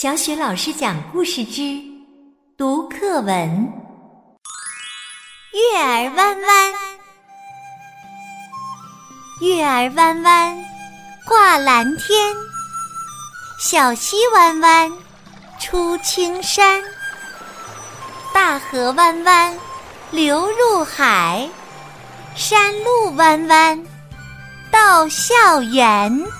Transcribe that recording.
小雪老师讲故事之读课文：月儿弯弯，月儿弯弯挂蓝天，小溪弯弯出青山，大河弯弯流入海，山路弯弯到校园。